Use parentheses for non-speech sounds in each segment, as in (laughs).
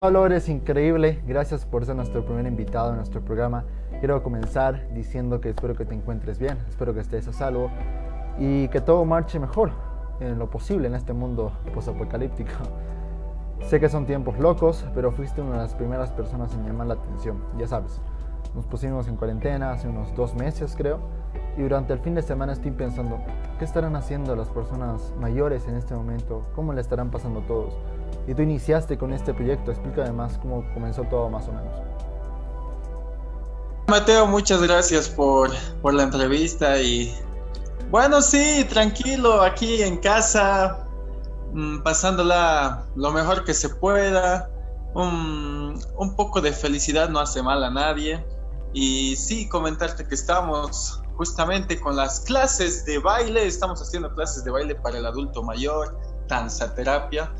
Pablo, eres increíble. Gracias por ser nuestro primer invitado en nuestro programa. Quiero comenzar diciendo que espero que te encuentres bien, espero que estés a salvo y que todo marche mejor en lo posible en este mundo posapocalíptico. Sé que son tiempos locos, pero fuiste una de las primeras personas en llamar la atención. Ya sabes, nos pusimos en cuarentena hace unos dos meses, creo, y durante el fin de semana estoy pensando, ¿qué estarán haciendo las personas mayores en este momento? ¿Cómo le estarán pasando todos? Y tú iniciaste con este proyecto, explica además cómo comenzó todo más o menos. Mateo, muchas gracias por, por la entrevista y bueno, sí, tranquilo, aquí en casa, mm, pasándola lo mejor que se pueda. Un, un, poco de felicidad no hace mal a nadie. Y sí, comentarte que estamos justamente con las clases de baile, estamos haciendo clases de baile para el adulto mayor, danza terapia.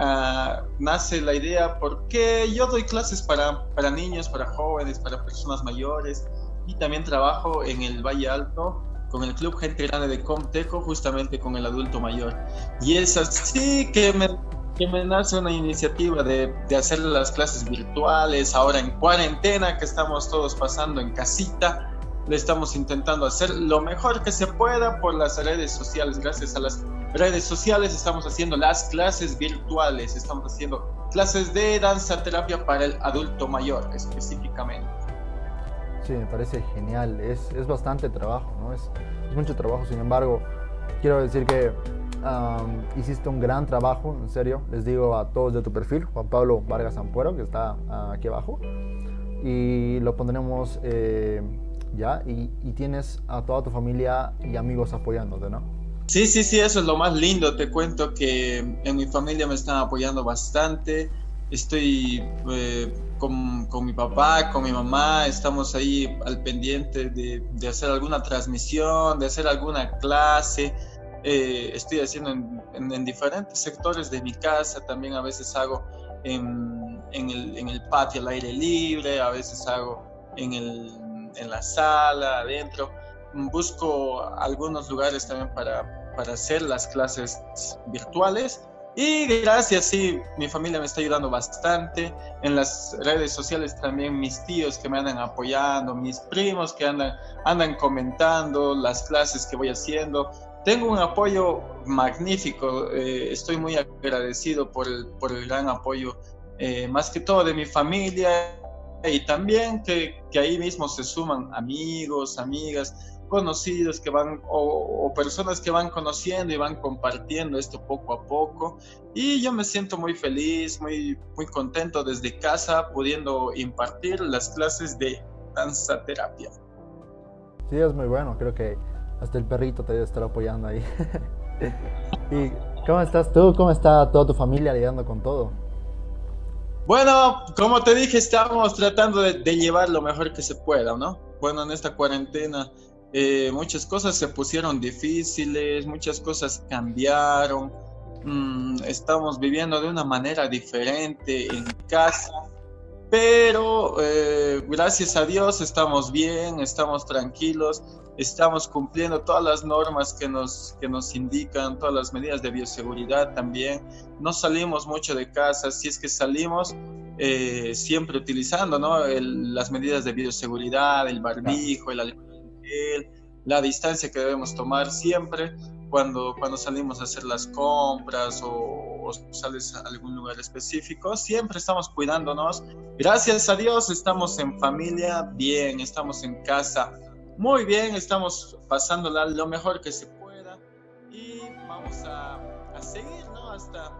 Uh, nace la idea porque yo doy clases para, para niños, para jóvenes, para personas mayores y también trabajo en el Valle Alto con el Club Gente Grande de Comteco, justamente con el adulto mayor. Y es así que me, que me nace una iniciativa de, de hacer las clases virtuales, ahora en cuarentena, que estamos todos pasando en casita le estamos intentando hacer lo mejor que se pueda por las redes sociales. Gracias a las redes sociales estamos haciendo las clases virtuales, estamos haciendo clases de danza terapia para el adulto mayor específicamente. Sí, me parece genial, es, es bastante trabajo, ¿no? Es, es, mucho trabajo, sin embargo, quiero decir que um, hiciste un gran trabajo, en serio, les digo a todos de tu perfil, Juan Pablo Vargas Ampuero, que está uh, aquí abajo, y lo pondremos... Eh, ¿ya? Y, tienes a toda tu familia y amigos apoyándote, ¿no? Sí, sí, sí, eso es lo más lindo. Te cuento que en mi familia me están apoyando bastante. Estoy eh, con, con, mi papá, con mi mamá, estamos ahí al pendiente de, de hacer alguna transmisión, de hacer alguna clase. Eh, estoy haciendo en, en, en, diferentes sectores de mi casa, también a veces hago en, en, el, el patio al aire libre, a veces hago en el en la sala, adentro. Busco algunos lugares también para, para hacer las clases virtuales. Y gracias, sí, mi familia me está ayudando bastante. En las redes sociales también mis tíos que me andan apoyando, mis primos que andan, andan comentando las clases que voy haciendo. Tengo un apoyo magnífico, eh, estoy muy agradecido por el, por el gran apoyo, eh, más que todo de mi familia y también que, que, ahí mismo se suman amigos, amigas, conocidos que van o, personas que van conociendo y van compartiendo esto poco a poco. Y yo me siento muy feliz, muy, muy contento desde casa pudiendo impartir las clases de danza terapia. Sí, es muy bueno, creo que hasta el perrito te debe estar apoyando ahí. (laughs) ¿Y cómo estás tú? ¿Cómo está toda tu familia lidiando con todo? Bueno, como te dije, estamos tratando de, de, llevar lo mejor que se pueda, ¿no? Bueno, en esta cuarentena eh, muchas cosas se pusieron difíciles, muchas cosas cambiaron, mm, estamos viviendo de una manera diferente en casa, pero eh, gracias a Dios estamos bien, estamos tranquilos, estamos cumpliendo todas las normas que nos, que nos indican, todas las medidas de bioseguridad también. No salimos mucho de casa, si es que salimos, eh, siempre utilizando ¿no? Las medidas de bioseguridad, el barbijo, el la distancia que debemos tomar siempre cuando, cuando salimos a hacer las compras o, o sales a algún lugar específico, siempre estamos cuidándonos. Gracias a Dios estamos en familia bien, estamos en casa muy bien, estamos pasándola lo mejor que se pueda y vamos a, a seguir, ¿no? Hasta,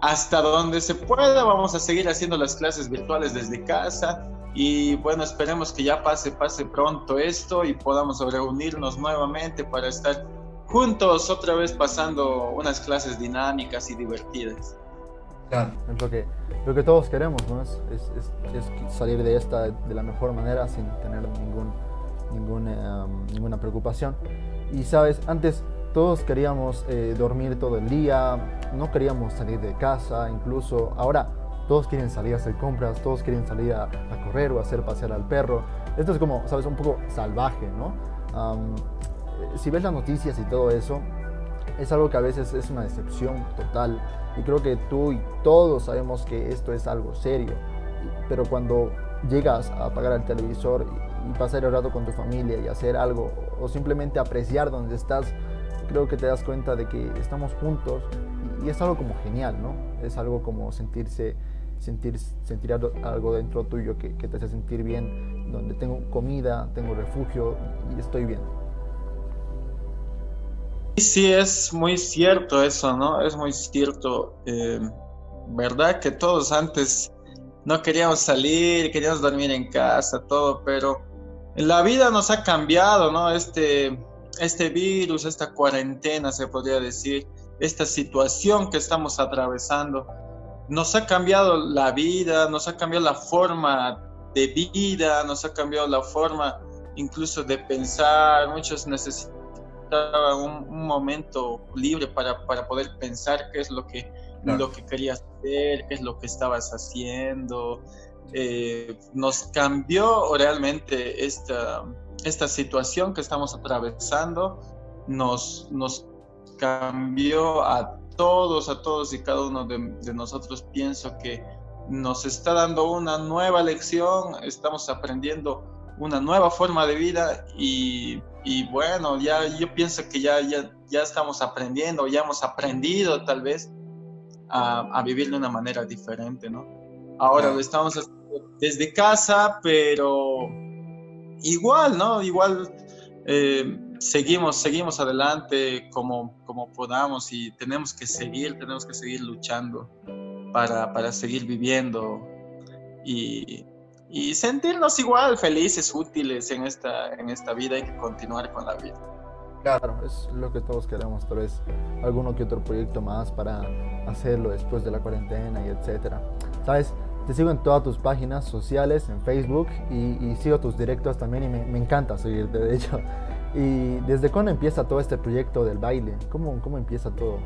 hasta donde se pueda, vamos a seguir haciendo las clases virtuales desde casa y bueno, esperemos que ya pase, pase pronto esto y podamos reunirnos nuevamente para estar juntos otra vez pasando unas clases dinámicas y divertidas. Claro, es lo que, lo que todos queremos, ¿no? Es, es, es salir de esta de la mejor manera sin tener ningún ninguna, ninguna preocupación. Y sabes, antes todos queríamos eh, dormir todo el día, no queríamos salir de casa, incluso ahora todos quieren salir a hacer compras, todos quieren salir a, a correr o a hacer pasear al perro. Esto es como, sabes, un poco salvaje, ¿no? Um, si ves las noticias y todo eso, es algo que a veces es una decepción total. Y creo que tú y todos sabemos que esto es algo serio. Pero cuando llegas a apagar el televisor y pasar el rato con tu familia y hacer algo o simplemente apreciar donde estás, creo que te das cuenta de que estamos juntos y es algo como genial, ¿no? Es algo como sentirse, sentir, sentir algo dentro tuyo que, que te hace sentir bien, donde tengo comida, tengo refugio y estoy bien. Sí, es muy cierto eso, ¿no? Es muy cierto. Eh, ¿Verdad que todos antes no queríamos salir, queríamos dormir en casa, todo, pero la vida nos ha cambiado, ¿no? Este, este virus, esta cuarentena, se podría decir, esta situación que estamos atravesando, nos ha cambiado la vida, nos ha cambiado la forma de vida, nos ha cambiado la forma incluso de pensar, muchos necesitan un, un momento libre para, para, poder pensar qué es lo que, lo que querías hacer, qué es lo que estabas haciendo. Eh, nos cambió realmente esta, esta situación que estamos atravesando, nos, nos cambió a todos, a todos y cada uno de, de nosotros. Pienso que nos está dando una nueva lección, estamos aprendiendo una nueva forma de vida y, y, bueno, ya yo pienso que ya, ya, ya estamos aprendiendo, ya hemos aprendido tal vez a, a vivir de una manera diferente, ¿no? Ahora lo estamos haciendo desde casa, pero igual, ¿no? Igual eh, seguimos, seguimos adelante como, como podamos y tenemos que seguir, tenemos que seguir luchando para, para seguir viviendo y, y sentirnos igual felices, útiles en esta, en esta vida y continuar con la vida. Claro, es lo que todos queremos, tal vez alguno que otro proyecto más para hacerlo después de la cuarentena y etcétera. Sabes, te sigo en todas tus páginas sociales, en Facebook y, y sigo tus directos también y me, me, encanta seguirte, de hecho. ¿Y desde cuándo empieza todo este proyecto del baile? ¿Cómo, cómo empieza todo?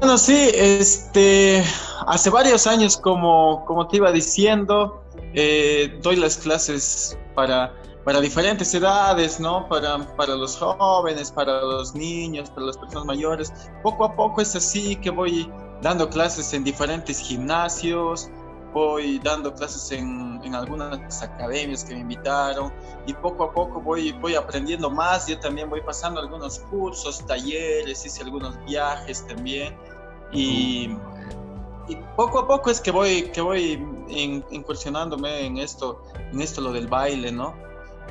Bueno, sí, este, hace varios años, como, como te iba diciendo, eh, doy las clases para, para diferentes edades, ¿no? Para, para los jóvenes, para los niños, para las personas mayores. Poco a poco es así que voy dando clases en diferentes gimnasios, voy dando clases en, en, algunas academias que me invitaron y poco a poco voy, voy aprendiendo más. Yo también voy pasando algunos cursos, talleres, hice algunos viajes también y, y poco a poco es que voy, que voy in, incursionándome en esto, en esto lo del baile, ¿no?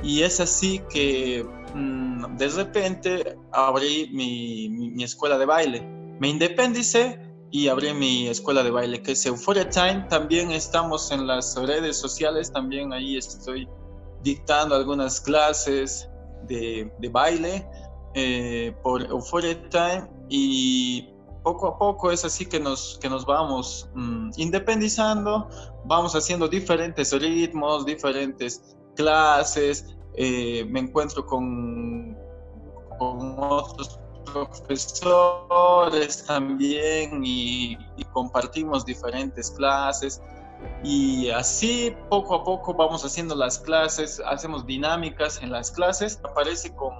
Y es así que mmm, de repente abrí mi, mi, mi escuela de baile. Me independicé y abrí mi escuela de baile que es Euphoria Time. También estamos en las redes sociales, también ahí estoy dictando algunas clases de, baile eh, por Euphoria Time y poco a poco es así que nos, que nos vamos mmm, independizando, vamos haciendo diferentes ritmos, diferentes clases, eh, me encuentro con, con otros profesores también y, y, compartimos diferentes clases. Y así poco a poco vamos haciendo las clases, hacemos dinámicas en las clases, aparece con,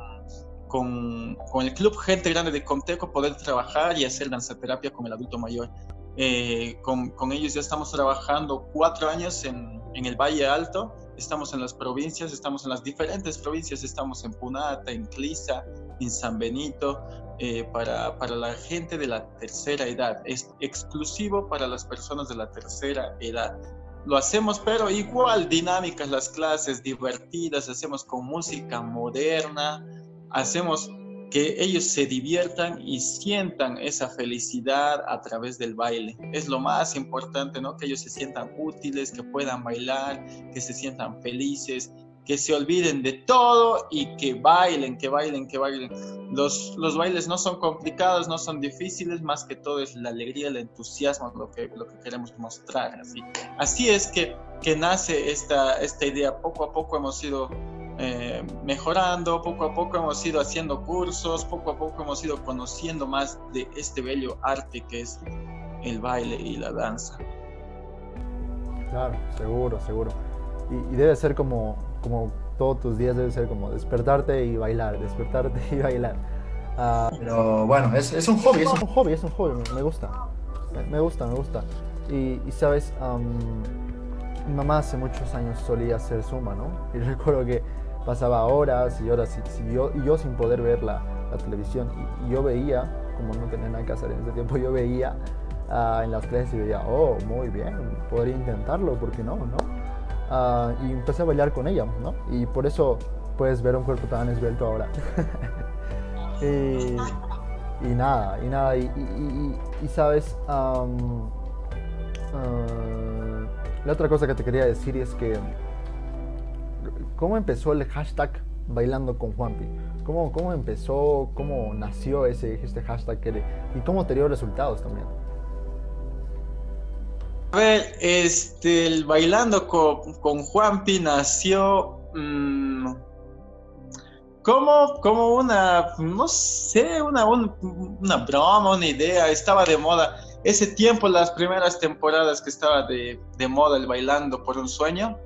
con, con el Club Gente Grande de Conteco poder trabajar y hacer danzaterapia con el adulto mayor. Eh, con, con, ellos ya estamos trabajando cuatro años en, en, el Valle Alto, estamos en las provincias, estamos en las diferentes provincias, estamos en Punata, en Clisa, en San Benito, eh, para, para, la gente de la tercera edad, es exclusivo para las personas de la tercera edad. Lo hacemos, pero igual dinámicas las clases, divertidas, hacemos con música moderna, hacemos que ellos se diviertan y sientan esa felicidad a través del baile. Es lo más importante, ¿no? Que ellos se sientan útiles, que puedan bailar, que se sientan felices, que se olviden de todo y que bailen, que bailen, que bailen. Los, los bailes no son complicados, no son difíciles, más que todo es la alegría, el entusiasmo, lo que, lo que queremos mostrar. Así, así es que, que nace esta, esta idea. Poco a poco hemos ido eh, mejorando, poco a poco hemos ido haciendo cursos, poco a poco hemos ido conociendo más de este bello arte que es el baile y la danza. Claro, seguro, seguro. Y, y debe ser como, como todos tus días, debe ser como despertarte y bailar, despertarte y bailar. Ah, pero bueno, es, es, un hobby. Es un hobby, es un hobby, me, gusta. Me, gusta, me gusta. Y, sabes, mi mamá hace muchos años solía hacer suma, ¿no? Y (laughs) recuerdo que pasaba horas y horas y, yo, y yo sin poder ver la, la televisión. Y, yo veía, como no tenía nada que hacer en ese tiempo, yo veía uh, en las clases y veía, oh, muy bien, podría intentarlo, ¿por qué no? ¿no? Uh, y empecé a bailar con ella, ¿no? Y por eso puedes ver un cuerpo tan esbelto ahora. (laughs) y, y, nada, y nada, y, sabes, um, la otra cosa que te quería decir es que, ¿cómo empezó el hashtag bailando con Juanpi? ¿Cómo, cómo empezó, cómo nació ese, este hashtag y cómo te dio resultados también? A ver, este, el bailando con, con Juanpi nació mmm, como, como una, no sé, una, una broma, una idea, estaba de moda. Ese tiempo, las primeras temporadas que estaba de, de moda el bailando por un sueño,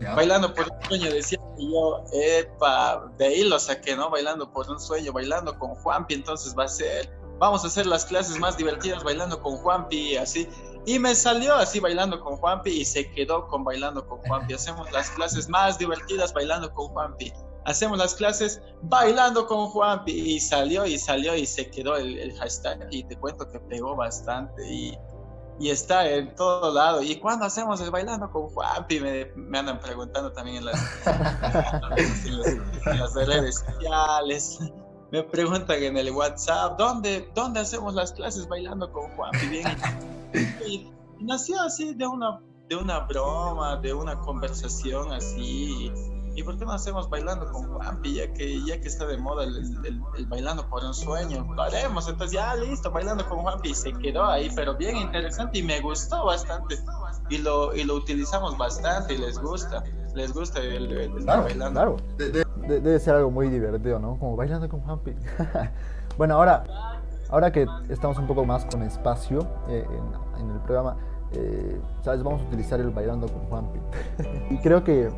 Bailando por un sueño, decía que yo, epa, de ahí lo saqué, ¿no? Bailando por un sueño, bailando con Juanpi, entonces va a ser, vamos a hacer las clases más divertidas bailando con Juanpi, así. Y me salió así bailando con Juanpi y se quedó con bailando con Juanpi. Hacemos las clases más divertidas bailando con Juanpi. Hacemos las clases bailando con Juanpi y salió y salió y se quedó el, el hashtag y te cuento que pegó bastante y, y está en todo lado. ¿Y cuándo hacemos el bailando con Juanpi? Me, me andan preguntando también en las, en las redes sociales me preguntan en el WhatsApp, ¿dónde, ¿dónde hacemos las clases bailando con Juan? Bien, y, nació así de una, de una broma, de una conversación así. ¿Y por qué no hacemos bailando con Juanpi? Ya que, ya que está de moda el, el, bailando por un sueño, lo haremos. Entonces, ya listo, bailando con Juanpi. Y se quedó ahí, pero bien interesante y me gustó bastante. Y lo, y lo utilizamos bastante y les gusta. Les gusta el, el bailando. Claro debe ser algo muy divertido, ¿no? Como bailando con Juanpi. (laughs) bueno, ahora, ahora que estamos un poco más con espacio eh, en, el programa, eh, ¿sabes? Vamos a utilizar el bailando con Juanpi. (laughs) y creo que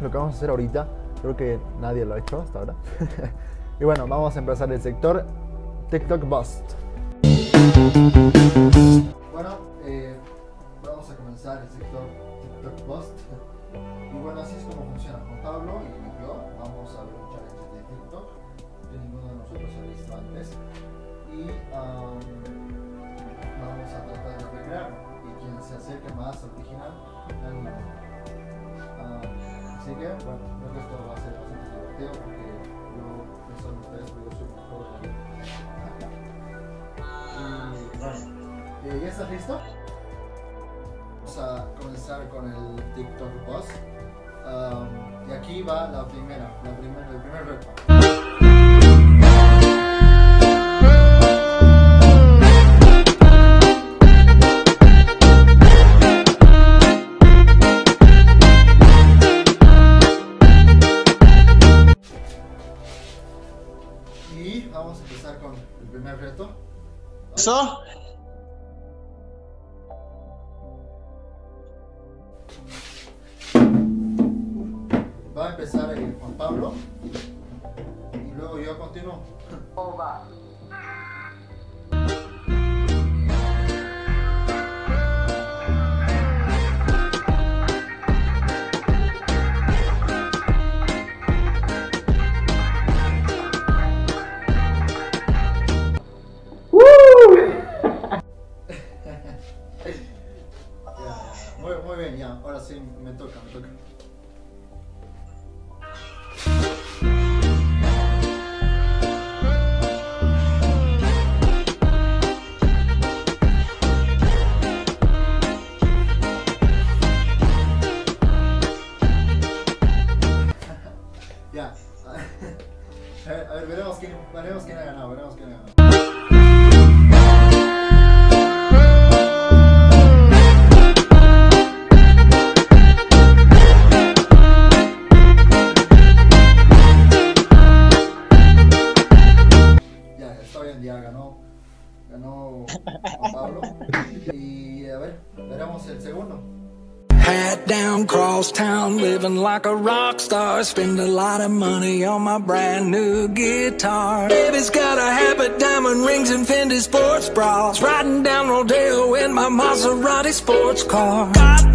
lo que vamos a hacer ahorita, creo que nadie lo ha hecho hasta ahora. (laughs) y bueno, vamos a empezar el sector TikTok Bust. Se acerque más original gana uh, así que bueno creo que esto va a ser bastante divertido porque yo no son ustedes pero yo soy la y bueno ¿ya estás listo? vamos a comenzar con el TikTok boss Um, y aquí va la primera, la primera, el primer reto. ¿Eso? empezar el Juan Pablo y luego yo continúo. Veremos el segundo. Hat down, cross town, living like a rock star. Spend a lot of money on my brand new guitar. Baby's got a habit, diamond rings, and Fendi sports bras. Riding down Rodeo in my Maserati sports car. God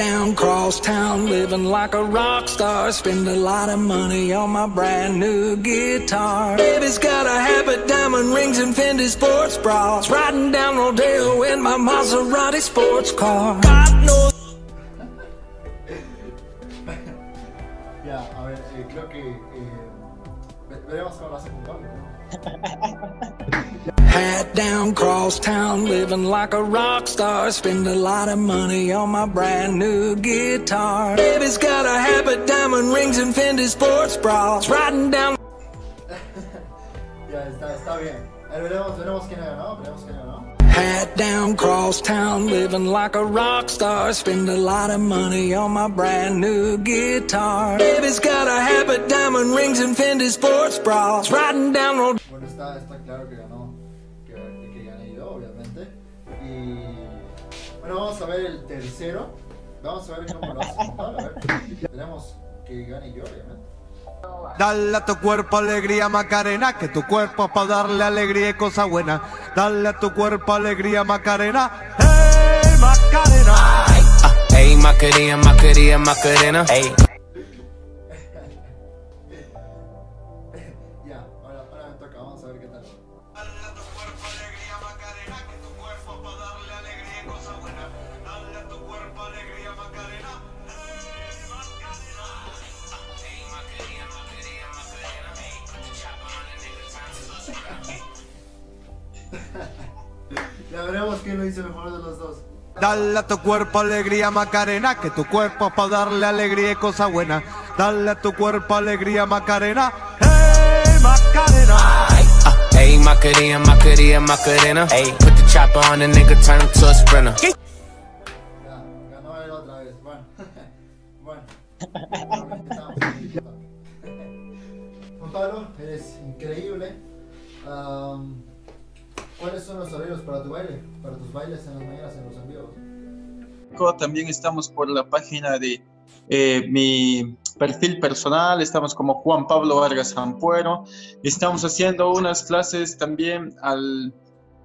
down, cross town, living like a rock star. Spend a lot of money on my brand new guitar. Baby's got a habit, diamond rings, and Fendi sports bras. Riding down Rodeo in my Maserati sports car. God knows. (laughs) Ya, a ver, eh, creo que ve- veremos cómo lo hace con Pablo. ¿no? Hat down, cross town, living like a rock star. Spend a lot of money on my brand new guitar. Baby's got a habit, diamond rings, and Fendi sports bras. Riding down. (laughs) Ya, está, está bien. Veremos, veremos quién ha ganado, veremos quién ha ganado. Hat down, cross town, living like a rock star. Spend a lot of money on my brand new guitar. Baby's got a habit, diamond rings, and Fendi sports bras. Riding down road. Bueno, vamos a ver el tercero. Vamos a ver cómo lo esperemos que gane yo, obviamente. Dale a tu cuerpo alegría Macarena, que tu cuerpo es para darle alegría y cosa buena. Dale a tu cuerpo alegría Macarena, hey Macarena. Ah, Ey, Macarena, Macarena, Macarena. Ey. Mejor de los dos. Dale a tu cuerpo alegría Macarena, que tu cuerpo es para darle alegría y cosa buena. Dale a tu cuerpo alegría Macarena, hey Macarena. Ah, Ey, Macarena, Macarena, Macarena. Ey, put the chopper on the nigga, turn him to a sprinter. Ya, ganó él otra vez. Bueno, (laughs) bueno. Juan Pablo, eres increíble. ¿Cuáles son los horarios para tu baile? Para tus bailes en las mañanas, en los envíos. También estamos por la página de eh, mi perfil personal, estamos como Juan Pablo Vargas Ampuero. Estamos haciendo unas clases también al,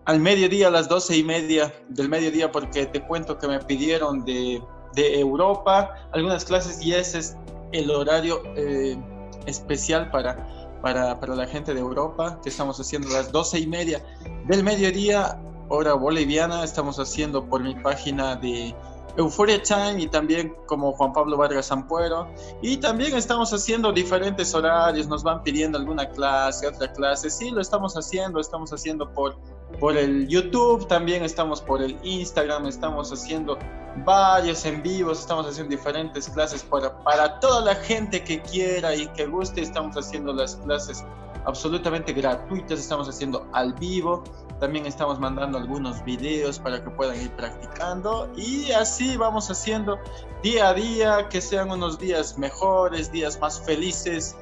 al mediodía, a las doce y media del mediodía, porque te cuento que me pidieron de, de Europa algunas clases y ese es el horario eh, especial para, para, para la gente de Europa, que estamos haciendo a las doce y media del mediodía, hora boliviana, estamos haciendo por mi página de Euphoria Time y también como Juan Pablo Vargas Ampuero. Y también estamos haciendo diferentes horarios, nos van pidiendo alguna clase, otra clase. Sí, lo estamos haciendo, estamos haciendo por, por el YouTube, también estamos por el Instagram, estamos haciendo varios en vivos, estamos haciendo diferentes clases para, para toda la gente que quiera y que guste. Estamos haciendo las clases absolutamente gratuitas, estamos haciendo al vivo. También estamos mandando algunos videos para que puedan ir practicando y así vamos haciendo día a día, que sean unos días mejores, días más felices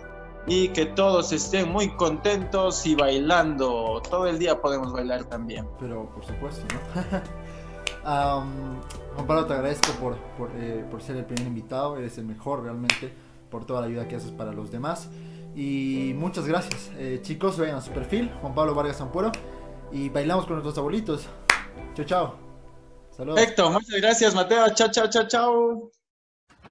y que todos estén muy contentos y bailando. Todo el día podemos bailar también. Pero por supuesto, ¿no? (laughs) Juan Pablo, te agradezco por, por, eh, por ser el primer invitado. Eres el mejor realmente por toda la ayuda que haces para los demás. Y muchas gracias. Eh, chicos, vayan a su perfil, Juan Pablo Vargas Ampuero. Y bailamos con nuestros abuelitos. Chao, chao. Saludos. Perfecto, muchas gracias Mateo. Chao, chao, chao, chao.